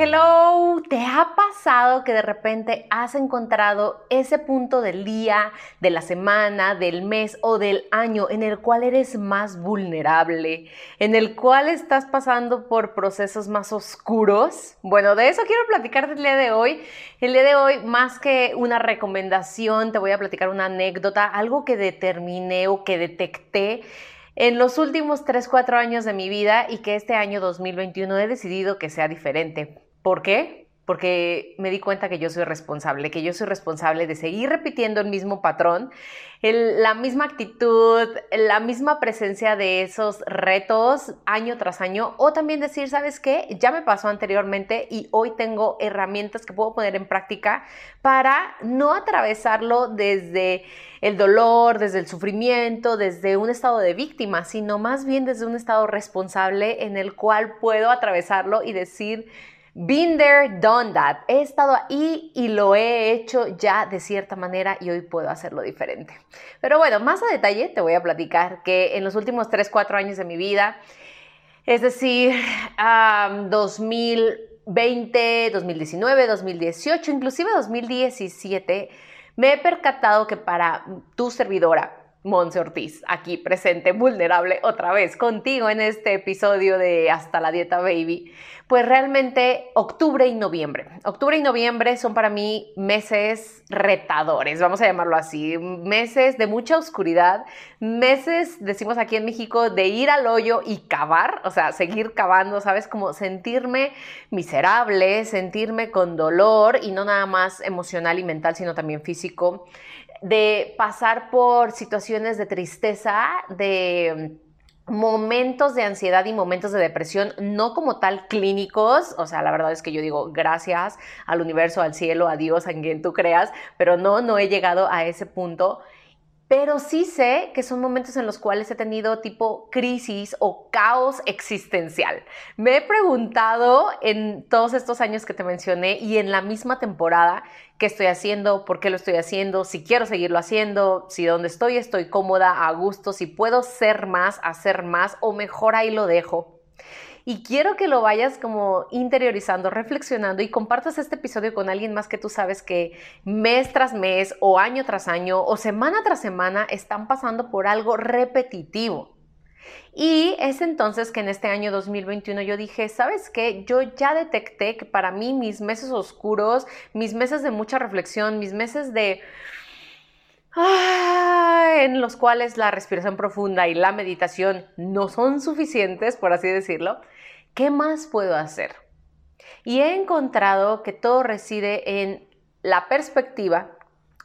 Hello, ¿te ha pasado que de repente has encontrado ese punto del día, de la semana, del mes o del año en el cual eres más vulnerable, en el cual estás pasando por procesos más oscuros? Bueno, de eso quiero platicar el día de hoy. El día de hoy, más que una recomendación, te voy a platicar una anécdota, algo que determiné o que detecté en los últimos 3, 4 años de mi vida y que este año 2021 he decidido que sea diferente. ¿Por qué? Porque me di cuenta que yo soy responsable, que yo soy responsable de seguir repitiendo el mismo patrón, la misma actitud, la misma presencia de esos retos año tras año, o también decir, ¿sabes qué? Ya me pasó anteriormente y hoy tengo herramientas que puedo poner en práctica para no atravesarlo desde el dolor, desde el sufrimiento, desde un estado de víctima, sino más bien desde un estado responsable en el cual puedo atravesarlo y decir, Been there, done that. He estado ahí y lo he hecho ya de cierta manera y hoy puedo hacerlo diferente. Pero bueno, más a detalle te voy a platicar que en los últimos 3, 4 años de mi vida, es decir, 2020, 2019, 2018, inclusive 2017, me he percatado que para tu servidora, Monse Ortiz, aquí presente, vulnerable otra vez contigo en este episodio de Hasta la Dieta Baby. Pues realmente octubre y noviembre. Octubre y noviembre son para mí meses retadores, vamos a llamarlo así, meses de mucha oscuridad, meses, decimos aquí en México, de ir al hoyo y cavar, o sea, seguir cavando, ¿sabes? Como sentirme miserable, sentirme con dolor y no nada más emocional y mental, sino también físico de pasar por situaciones de tristeza, de momentos de ansiedad y momentos de depresión, no como tal clínicos, o sea, la verdad es que yo digo gracias al universo, al cielo, a Dios, a quien tú creas, pero no, no he llegado a ese punto pero sí sé que son momentos en los cuales he tenido tipo crisis o caos existencial. Me he preguntado en todos estos años que te mencioné y en la misma temporada qué estoy haciendo, por qué lo estoy haciendo, si quiero seguirlo haciendo, si donde estoy estoy cómoda, a gusto, si puedo ser más, hacer más o mejor ahí lo dejo. Y quiero que lo vayas como interiorizando, reflexionando y compartas este episodio con alguien más que tú sabes que mes tras mes o año tras año o semana tras semana están pasando por algo repetitivo. Y es entonces que en este año 2021 yo dije, ¿sabes qué? Yo ya detecté que para mí mis meses oscuros, mis meses de mucha reflexión, mis meses de... en los cuales la respiración profunda y la meditación no son suficientes, por así decirlo, ¿Qué más puedo hacer? Y he encontrado que todo reside en la perspectiva,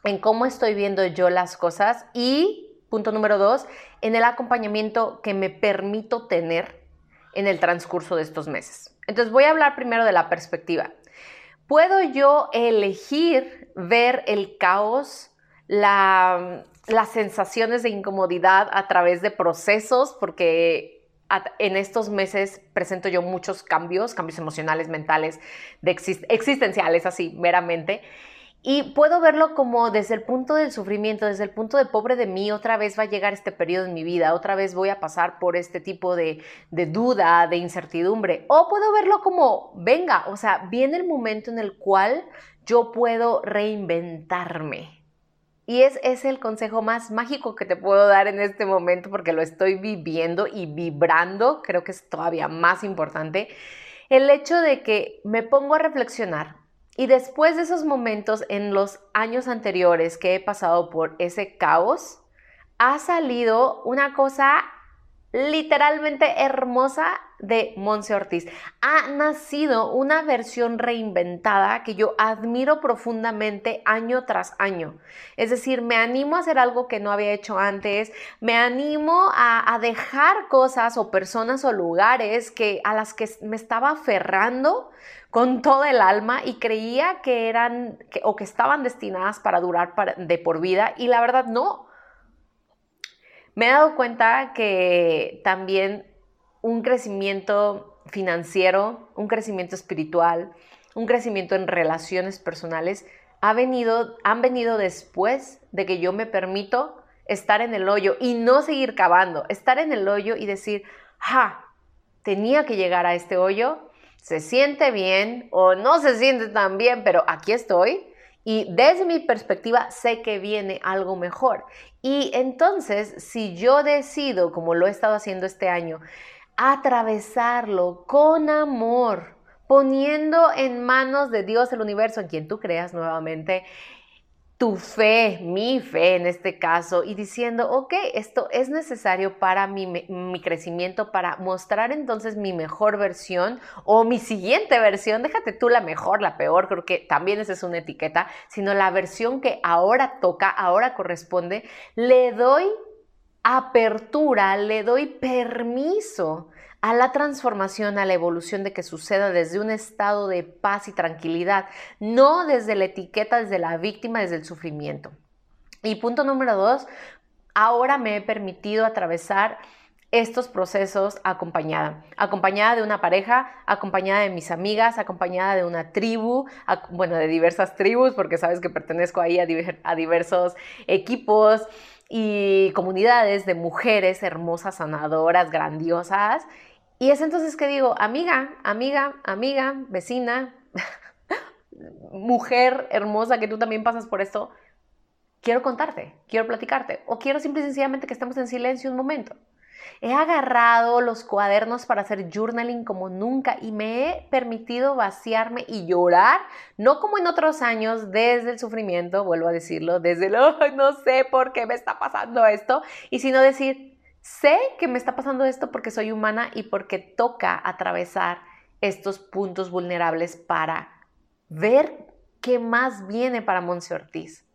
en cómo estoy viendo yo las cosas y, punto número dos, en el acompañamiento que me permito tener en el transcurso de estos meses. Entonces voy a hablar primero de la perspectiva. ¿Puedo yo elegir ver el caos, las sensaciones de incomodidad a través de procesos? Porque en estos meses presento yo muchos cambios, cambios emocionales, mentales, de existenciales, así meramente. Y puedo verlo como desde el punto del sufrimiento, desde el punto de pobre de mí, otra vez va a llegar este periodo en mi vida, otra vez voy a pasar por este tipo de, de duda, de incertidumbre. O puedo verlo como, venga, o sea, viene el momento en el cual yo puedo reinventarme, y es, es el consejo más mágico que te puedo dar en este momento porque lo estoy viviendo y vibrando, creo que es todavía más importante, el hecho de que me pongo a reflexionar. Y después de esos momentos en los años anteriores que he pasado por ese caos, ha salido una cosa literalmente hermosa de Monse Ortiz. Ha nacido una versión reinventada que yo admiro profundamente año tras año. Es decir, me animo a hacer algo que no había hecho antes, me animo a, dejar cosas o personas o lugares que, a las que me estaba aferrando con todo el alma y creía que eran o que estaban destinadas para durar de por vida y la verdad no. Me he dado cuenta que también un crecimiento financiero, un crecimiento espiritual, un crecimiento en relaciones personales ha venido, han venido después de que yo me permito estar en el hoyo y no seguir cavando, estar en el hoyo y decir, ja, tenía que llegar a este hoyo, se siente bien o no se siente tan bien, pero aquí estoy y desde mi perspectiva sé que viene algo mejor. Y entonces, si yo decido, como lo he estado haciendo este año, atravesarlo con amor, poniendo en manos de Dios el universo, en quien tú creas nuevamente, tu fe, mi fe en este caso, y diciendo, ok, esto es necesario para mi, mi, crecimiento, para mostrar entonces mi mejor versión o mi siguiente versión, déjate tú la mejor, la peor, creo que también esa es una etiqueta, sino la versión que ahora toca, ahora corresponde, le doy apertura, le doy permiso a la transformación, a la evolución de que suceda desde un estado de paz y tranquilidad, no desde la etiqueta, desde la víctima, desde el sufrimiento. Y punto número dos, ahora me he permitido atravesar estos procesos acompañada, acompañada de una pareja, acompañada de mis amigas, acompañada de una tribu, bueno, de diversas tribus, porque sabes que pertenezco ahí a, a diversos equipos y comunidades de mujeres hermosas, sanadoras, grandiosas, y es entonces que digo, amiga, amiga, amiga, vecina, mujer hermosa que tú también pasas por esto, quiero contarte, quiero platicarte o quiero simple y sencillamente que estemos en silencio un momento. He agarrado los cuadernos para hacer journaling como nunca y me he permitido vaciarme y llorar, no como en otros años, desde el sufrimiento, vuelvo a decirlo, desde el, no sé por qué me está pasando esto, y sino decir, Sé que me está pasando esto porque soy humana y porque toca atravesar estos puntos vulnerables para ver qué más viene para Monse Ortiz.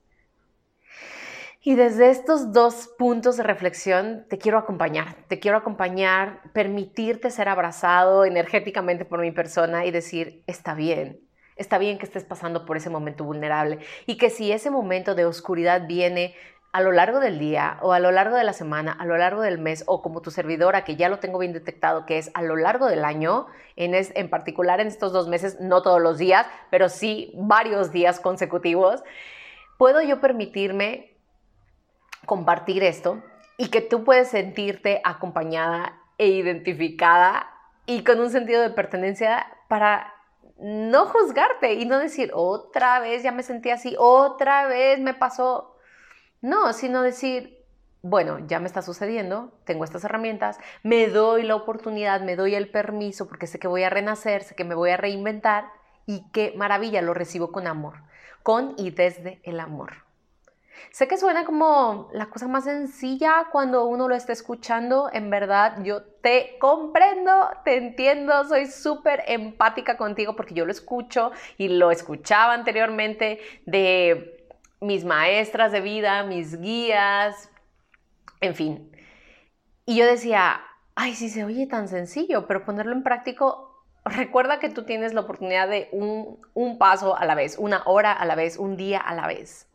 Y desde estos dos puntos de reflexión te quiero acompañar, te quiero acompañar, permitirte ser abrazado energéticamente por mi persona y decir, está bien, está bien que estés pasando por ese momento vulnerable y que si ese momento de oscuridad viene a lo largo del día o a lo largo de la semana, a lo largo del mes o como tu servidora, que ya lo tengo bien detectado, que es a lo largo del año, en, en particular en estos dos meses, no todos los días, pero sí varios días consecutivos, puedo yo permitirme compartir esto y que tú puedes sentirte acompañada e identificada y con un sentido de pertenencia para no juzgarte y no decir, otra vez ya me sentí así, otra vez me pasó no, sino decir, bueno, ya me está sucediendo, tengo estas herramientas, me doy la oportunidad, me doy el permiso porque sé que voy a renacer, sé que me voy a reinventar y qué maravilla, lo recibo con amor, con y desde el amor. Sé que suena como la cosa más sencilla cuando uno lo está escuchando, en verdad yo te comprendo, te entiendo, soy súper empática contigo porque yo lo escucho y lo escuchaba anteriormente de mis maestras de vida, mis guías, en fin. Y yo decía, ay, sí se oye tan sencillo, pero ponerlo en práctico, recuerda que tú tienes la oportunidad de un, un paso a la vez, una hora a la vez, un día a la vez.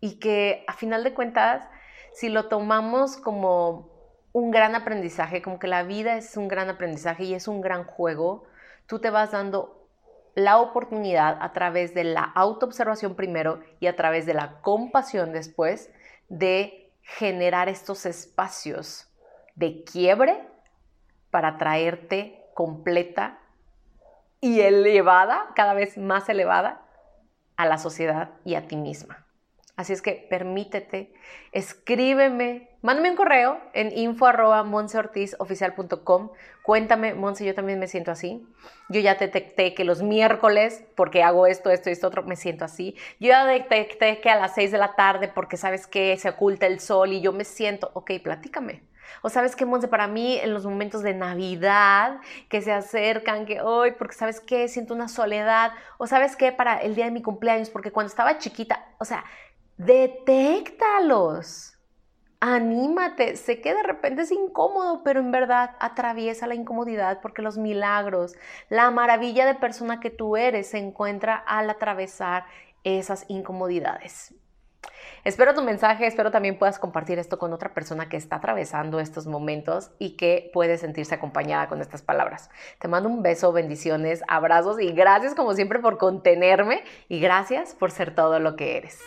Y que a final de cuentas, si lo tomamos como un gran aprendizaje, como que la vida es un gran aprendizaje y es un gran juego, tú te vas dando la oportunidad a través de la autoobservación primero y a través de la compasión después de generar estos espacios de quiebre para traerte completa y elevada, cada vez más elevada, a la sociedad y a ti misma. Así es que permítete, escríbeme, mándame un correo en info Cuéntame, Monse, yo también me siento así. Yo ya detecté que los miércoles, porque hago esto, esto y esto otro, me siento así. Yo ya detecté que a las 6 de la tarde, porque sabes que se oculta el sol y yo me siento, ok, platícame. O sabes qué, Monse, para mí en los momentos de Navidad que se acercan, que hoy, porque sabes qué, siento una soledad. O sabes qué, para el día de mi cumpleaños, porque cuando estaba chiquita, o sea, detéctalos. Anímate, sé que de repente es incómodo, pero en verdad atraviesa la incomodidad porque los milagros, la maravilla de persona que tú eres se encuentra al atravesar esas incomodidades. Espero tu mensaje, espero también puedas compartir esto con otra persona que está atravesando estos momentos y que puede sentirse acompañada con estas palabras. Te mando un beso, bendiciones, abrazos y gracias como siempre por contenerme y gracias por ser todo lo que eres.